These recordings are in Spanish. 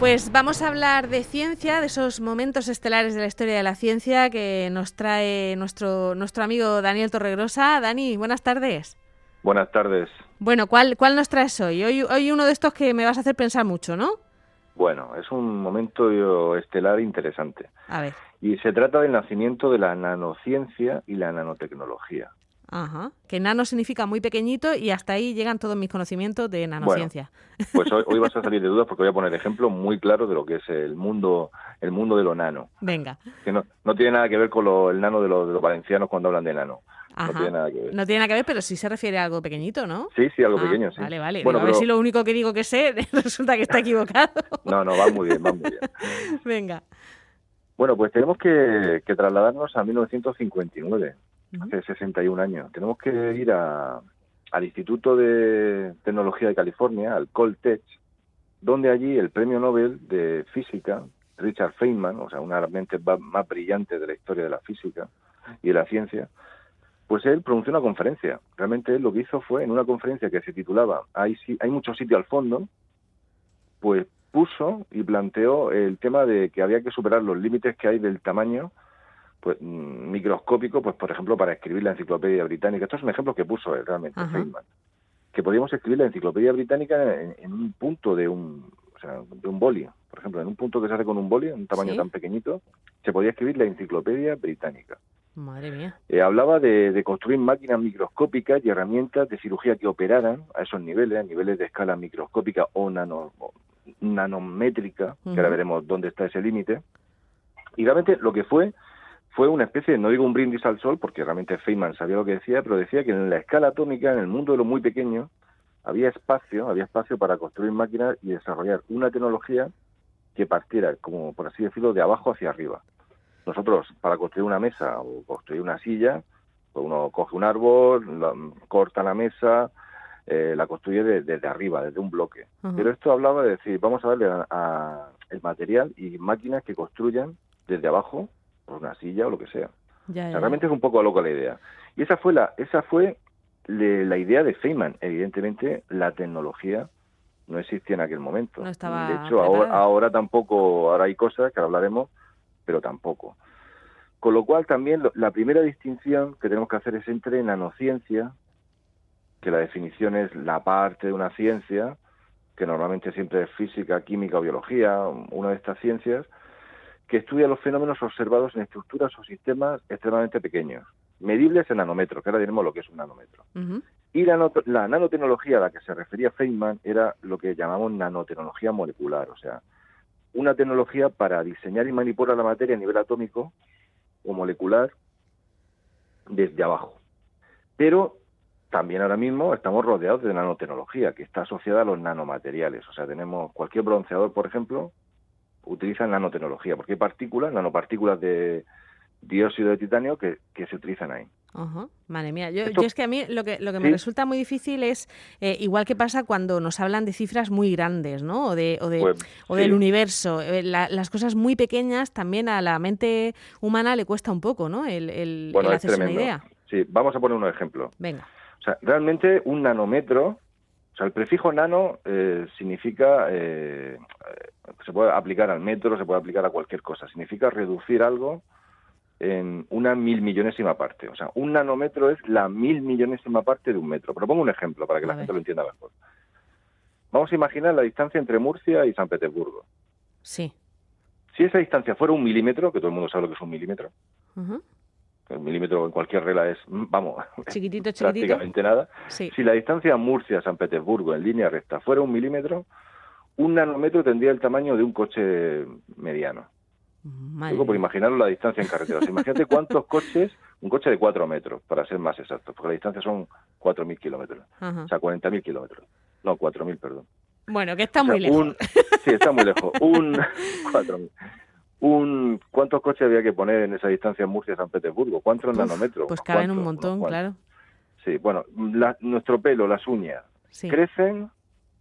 Pues vamos a hablar de ciencia, de esos momentos estelares de la historia de la ciencia que nos trae nuestro, nuestro amigo Daniel Torregrosa. Dani, buenas tardes. Buenas tardes. Bueno, ¿cuál, ¿cuál nos traes hoy? hoy? Hoy uno de estos que me vas a hacer pensar mucho, ¿no? Bueno, es un momento estelar interesante. A ver. Y se trata del nacimiento de la nanociencia y la nanotecnología. Ajá. Que nano significa muy pequeñito y hasta ahí llegan todos mis conocimientos de nanociencia. pues hoy, vas a salir de dudas porque voy a poner ejemplos muy claros de lo que es el mundo, el mundo de lo nano. Venga. Que no, no tiene nada que ver con lo, el nano de, de los valencianos cuando hablan de nano. No tiene nada que ver. No tiene nada que ver, pero sí se refiere a algo pequeñito, ¿no? Sí, sí, algo ah, pequeño, sí. Vale, vale. Bueno, a ver si lo único que digo que sé resulta que está equivocado. no, no, va muy bien, va muy bien. Venga. Bueno, pues tenemos que, trasladarnos a 1959, hace 61 años. Tenemos que ir al Instituto de Tecnología de California, al Coltech, donde allí el premio Nobel de Física, Richard Feynman, o sea, una de las mentes más brillantes de la historia de la física y de la ciencia, pues él pronunció una conferencia. Realmente él lo que hizo fue en una conferencia que se titulaba Hay, hay mucho sitio al fondo, pues puso y planteó el tema de que había que superar los límites que hay del tamaño pues mm, microscópico, pues por ejemplo para escribir la enciclopedia británica. Esto es un ejemplo que puso él realmente, Feynman. Que podíamos escribir la enciclopedia británica en, un punto de un, o sea, de un boli, por ejemplo, en un punto que se hace con un boli, un tamaño tan pequeñito, se podía escribir la enciclopedia británica. Madre mía. Eh, hablaba de, construir máquinas microscópicas y herramientas de cirugía que operaran a esos niveles, a niveles de escala microscópica o, nano, nanométrica, que ahora veremos dónde está ese límite. Y realmente lo que fue fue una especie, no digo un brindis al sol, porque realmente Feynman sabía lo que decía, pero decía que en la escala atómica, en el mundo de lo muy pequeño, había espacio, había espacio para construir máquinas y desarrollar una tecnología que partiera, como por así decirlo, de abajo hacia arriba. Nosotros, para construir una mesa o construir una silla, pues uno coge un árbol, corta la mesa, eh, la construye desde arriba, desde un bloque. Pero esto hablaba de decir, vamos a darle a, el material y máquinas que construyan desde abajo, por una silla o lo que sea. realmente es un poco loca la idea. Y esa fue la, esa fue la idea de Feynman. Evidentemente, la tecnología no existía en aquel momento. de hecho, ahora, ahora, tampoco, ahora hay cosas que hablaremos, pero tampoco. Con lo cual también la primera distinción que tenemos que hacer es entre nanociencia, que la definición es la parte de una ciencia, que normalmente siempre es física, química o biología, una de estas ciencias, que estudia los fenómenos observados en estructuras o sistemas extremadamente pequeños, medibles en nanómetros, que ahora diremos lo que es un nanómetro. Y la, la, nanotecnología a la que se refería Feynman era lo que llamamos nanotecnología molecular, o sea, una tecnología para diseñar y manipular la materia a nivel atómico o molecular desde abajo. Pero también ahora mismo estamos rodeados de nanotecnología que está asociada a los nanomateriales. O sea, tenemos cualquier bronceador, por ejemplo, utiliza nanotecnología, porque hay partículas, nanopartículas de dióxido de titanio que, que se utilizan ahí. Ajá. Madre mía, yo, es que a mí lo que, lo que me resulta muy difícil es, eh, igual que pasa cuando nos hablan de cifras muy grandes, ¿no? O, de, o, de, pues, o del universo. Eh, las cosas muy pequeñas también a la mente humana le cuesta un poco, ¿no? El, el, hacerse una idea. Sí, vamos a poner un ejemplo. Venga. O sea, realmente un nanómetro, sea, el prefijo nano eh, significa, se puede aplicar al metro, se puede aplicar a cualquier cosa, significa reducir algo en una mil millonésima parte. O sea, un nanómetro es la mil millonésima parte de un metro. Pero pongo un ejemplo para que la gente lo entienda mejor. Vamos a imaginar la distancia entre Murcia y San Petersburgo. Sí. Si esa distancia fuera un milímetro, que todo el mundo sabe lo que es un milímetro, el milímetro en cualquier regla es, vamos, chiquitito, chiquitito. prácticamente nada. Si la distancia Murcia-San Petersburgo en línea recta fuera un milímetro, un nanómetro tendría el tamaño de un coche mediano. Luego, por imaginarlo la distancia en carretera. Imagínate cuántos coches, un coche de 4 metros, para ser más exactos, porque la distancia son 4.000 kilómetros. O sea, 40.000 kilómetros. No, 4.000, perdón. Bueno, que está muy lejos. sí, está muy lejos. Un 4.000. Un, ¿Cuántos coches había que poner en esa distancia en Murcia-San Petersburgo? ¿Cuántos nanómetros? Pues caben un montón, claro. Sí, bueno, nuestro pelo, las uñas, crecen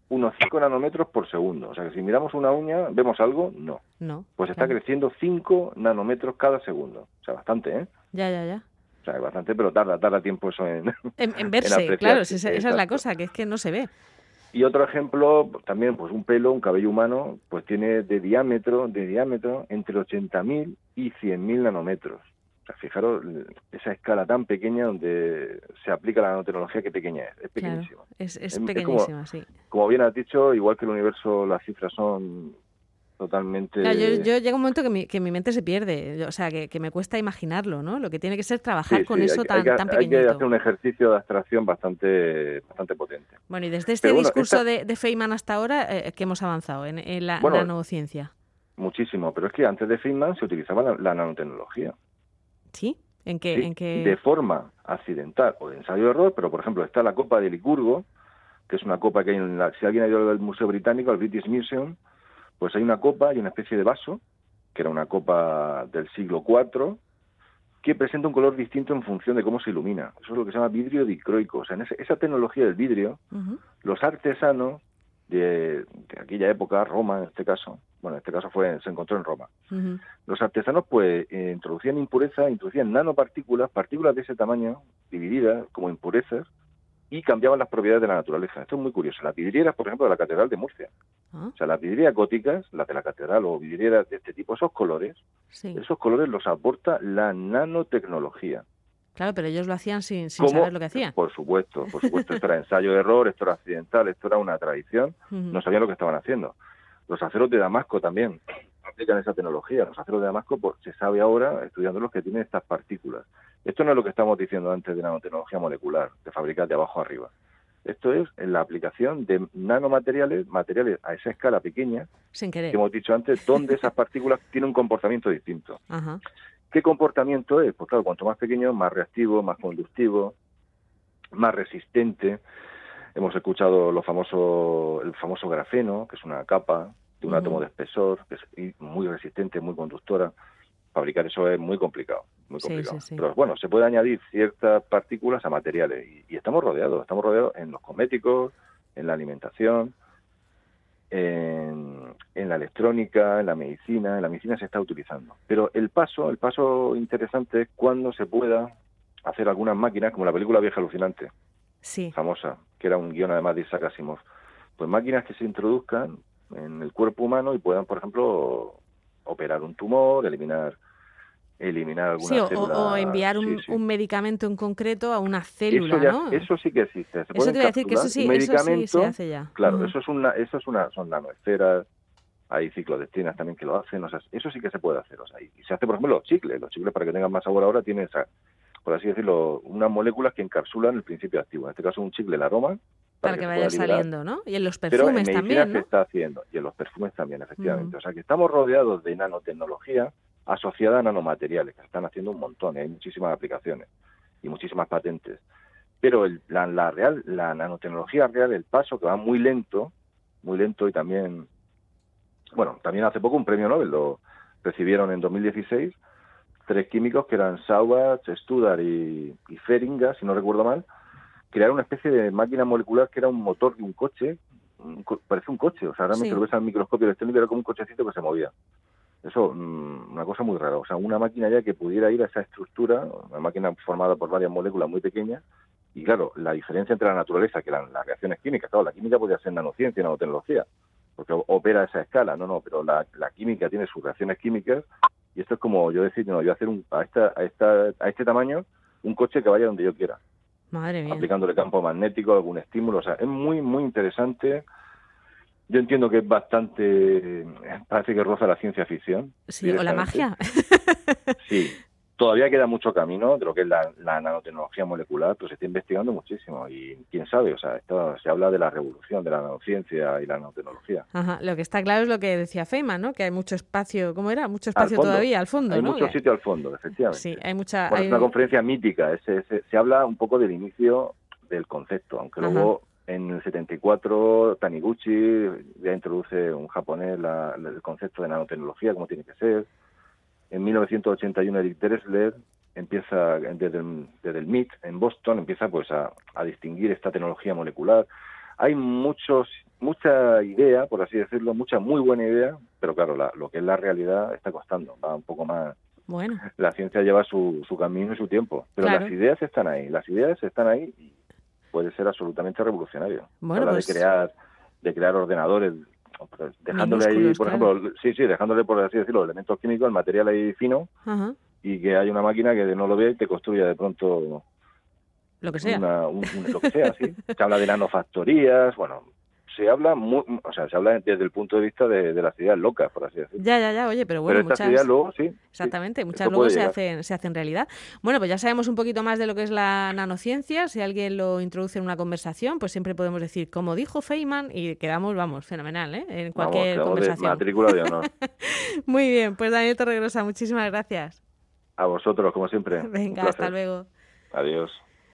unos 5 nanómetros por segundo. O sea que si miramos una uña, ¿vemos algo? No. No. Pues está creciendo 5 nanómetros cada segundo. O sea, bastante, ¿eh? Ya, ya, ya. O sea, bastante, pero tarda, tarda tiempo eso en... En, verse, claro, esa, es la cosa, que es que no se ve. Y otro ejemplo, también, pues un pelo, un cabello humano, pues tiene de diámetro, de diámetro entre 80.000 y 100.000 nanómetros. O sea, fijaros esa escala tan pequeña donde se aplica la nanotecnología, qué pequeña es. Es pequeñísima. es, es, pequeñísima, sí. Como bien has dicho, igual que el universo, las cifras son totalmente... yo, yo llega un momento que mi, que mi mente se pierde, o sea, que, me cuesta imaginarlo, ¿no? Lo que tiene que ser trabajar con eso tan, tan pequeñito. Hay que hacer un ejercicio de abstracción bastante, bastante potente. Bueno, y desde este discurso de, de, Feynman hasta ahora, eh, ¿qué hemos avanzado en, en la nanociencia? Muchísimo, pero es que antes de Feynman se utilizaba la, nanotecnología. ¿Sí? ¿En qué, ¿En De forma accidental o de ensayo-error, pero por ejemplo está la Copa de Licurgo, que es una copa que hay en la, si alguien ha ido al Museo Británico, al British Museum, pues hay una copa y una especie de vaso, que era una copa del siglo IV, que presenta un color distinto en función de cómo se ilumina. Eso es lo que se llama vidrio dicroico. O sea, en esa tecnología del vidrio, los artesanos de, aquella época, Roma en este caso, bueno, en este caso fue se encontró en Roma, los artesanos pues eh, introducían impurezas, introducían nanopartículas, partículas de ese tamaño, divididas como impurezas, y cambiaban las propiedades de la naturaleza. Esto es muy curioso. Las vidrieras, por ejemplo, de la Catedral de Murcia. Ah. O sea, las vidrieras góticas, las de la Catedral o vidrieras de este tipo, esos colores, esos colores los aporta la nanotecnología. Claro, pero ellos lo hacían sin, saber lo que hacían. Por supuesto, por supuesto. Esto era ensayo-error, esto era accidental, esto era una tradición. No sabían lo que estaban haciendo. Los aceros de Damasco también aplican esa tecnología. Los aceros de Damasco pues, se sabe ahora, estudiando los que tienen estas partículas. Esto no es lo que estamos diciendo antes de nanotecnología molecular, de fabricar de abajo arriba. Esto es en la aplicación de nanomateriales, materiales a esa escala pequeña, Sin que hemos dicho antes, donde esas partículas tienen un comportamiento distinto. ¿Qué comportamiento es? Pues claro, cuanto más pequeño, más reactivo, más conductivo, más resistente. Hemos escuchado lo famoso, el famoso grafeno, que es una capa de un átomo de espesor, que es muy resistente, muy conductora fabricar eso es muy complicado, muy complicado. Pero bueno, se puede añadir ciertas partículas a materiales y, estamos rodeados, estamos rodeados en los cosméticos, en la alimentación, en, la electrónica, en la medicina, en la medicina se está utilizando. Pero el paso, el paso interesante es cuando se pueda hacer algunas máquinas, como la película Vieja Alucinante, famosa, que era un guion además de Isaac Asimov. Pues máquinas que se introduzcan en el cuerpo humano y puedan, por ejemplo, operar un tumor, eliminar eliminar alguna sí, o, enviar un, un, medicamento en concreto a una célula, eso ¿no? Eso sí que existe. Se eso te voy a decir que eso sí, eso sí se hace ya. Claro, eso es una, eso es una, son nanoesferas, hay ciclodestinas también que lo hacen, o sea, eso sí que se puede hacer, o sea, y se hace, por ejemplo, los chicles, los chicles para que tengan más sabor ahora tienen esa, por así decirlo, unas moléculas que encapsulan el principio activo, en este caso un chicle, el aroma, para, que, vaya saliendo, ¿no? Y en los perfumes Pero en también, se está haciendo, y en los perfumes también, efectivamente. O sea, que estamos rodeados de nanotecnología asociada a nanomateriales, que se están haciendo un montón, y hay muchísimas aplicaciones y muchísimas patentes. Pero la, real, la nanotecnología real, el paso que va muy lento, muy lento y también, bueno, también hace poco un premio Nobel lo recibieron en 2016 tres químicos que eran Saubach, Studar y, y Feringa, si no recuerdo mal, crearon una especie de máquina molecular que era un motor de un coche, parece un coche, o sea, realmente lo ves al microscopio electrónico era como un cochecito que se movía. Eso, mm, una cosa muy rara. O sea, una máquina ya que pudiera ir a esa estructura, una máquina formada por varias moléculas muy pequeñas, y claro, la diferencia entre la naturaleza, que las reacciones químicas, claro, la química podría ser nanociencia, nanotecnología, porque opera a esa escala, no, no, pero la, química tiene sus reacciones químicas, y esto es como yo decir, no, yo hacer un, a, esta, a, esta, a este tamaño un coche que vaya donde yo quiera. Madre mía. Aplicándole campo magnético, algún estímulo, o sea, es muy, muy interesante yo entiendo que es bastante, parece que roza la ciencia ficción. Sí, o la magia. Sí, todavía queda mucho camino de lo que es la, nanotecnología molecular, pero se está investigando muchísimo y quién sabe, o sea, esto, se habla de la revolución de la nanociencia y la nanotecnología. Ajá, lo que está claro es lo que decía Feynman, ¿no? Que hay mucho espacio, ¿cómo era? Mucho espacio todavía al fondo, hay ¿no? mucho sitio al fondo, efectivamente. Sí, hay mucha... Es una conferencia mítica, se, habla un poco del inicio del concepto, aunque luego en el 74, Taniguchi ya introduce un japonés el concepto de nanotecnología, como tiene que ser. En 1981, Eric Dressler empieza desde el, MIT en Boston, empieza pues a, distinguir esta tecnología molecular. Hay muchos, mucha idea, por así decirlo, mucha muy buena idea, pero claro, lo que es la realidad está costando, va un poco más. Bueno. La ciencia lleva su, camino y su tiempo, pero las ideas están ahí, las ideas están ahí y puede ser absolutamente revolucionario. Bueno, Habla de pues crear de crear ordenadores dejándole ahí, por ejemplo, sí, sí, dejándole por así decirlo, elementos químicos, el material ahí fino y que hay una máquina que no lo ve y te construya de pronto lo que sea. lo que sea, sí. Se habla de nanofactorías, bueno, se habla muy, o sea, se habla desde el punto de vista de, las ideas locas, por así decirlo. Ya, ya, ya, oye, pero bueno, muchas ideas luego, sí. Exactamente, muchas luego se hacen, se hacen realidad. Bueno, pues ya sabemos un poquito más de lo que es la nanociencia. Si alguien lo introduce en una conversación, pues siempre podemos decir, como dijo Feynman, y quedamos, vamos, fenomenal, ¿eh? En cualquier conversación. matrícula de honor. muy bien, pues Daniel Torregrosa, muchísimas gracias. A vosotros, como siempre. Venga, hasta luego. Adiós.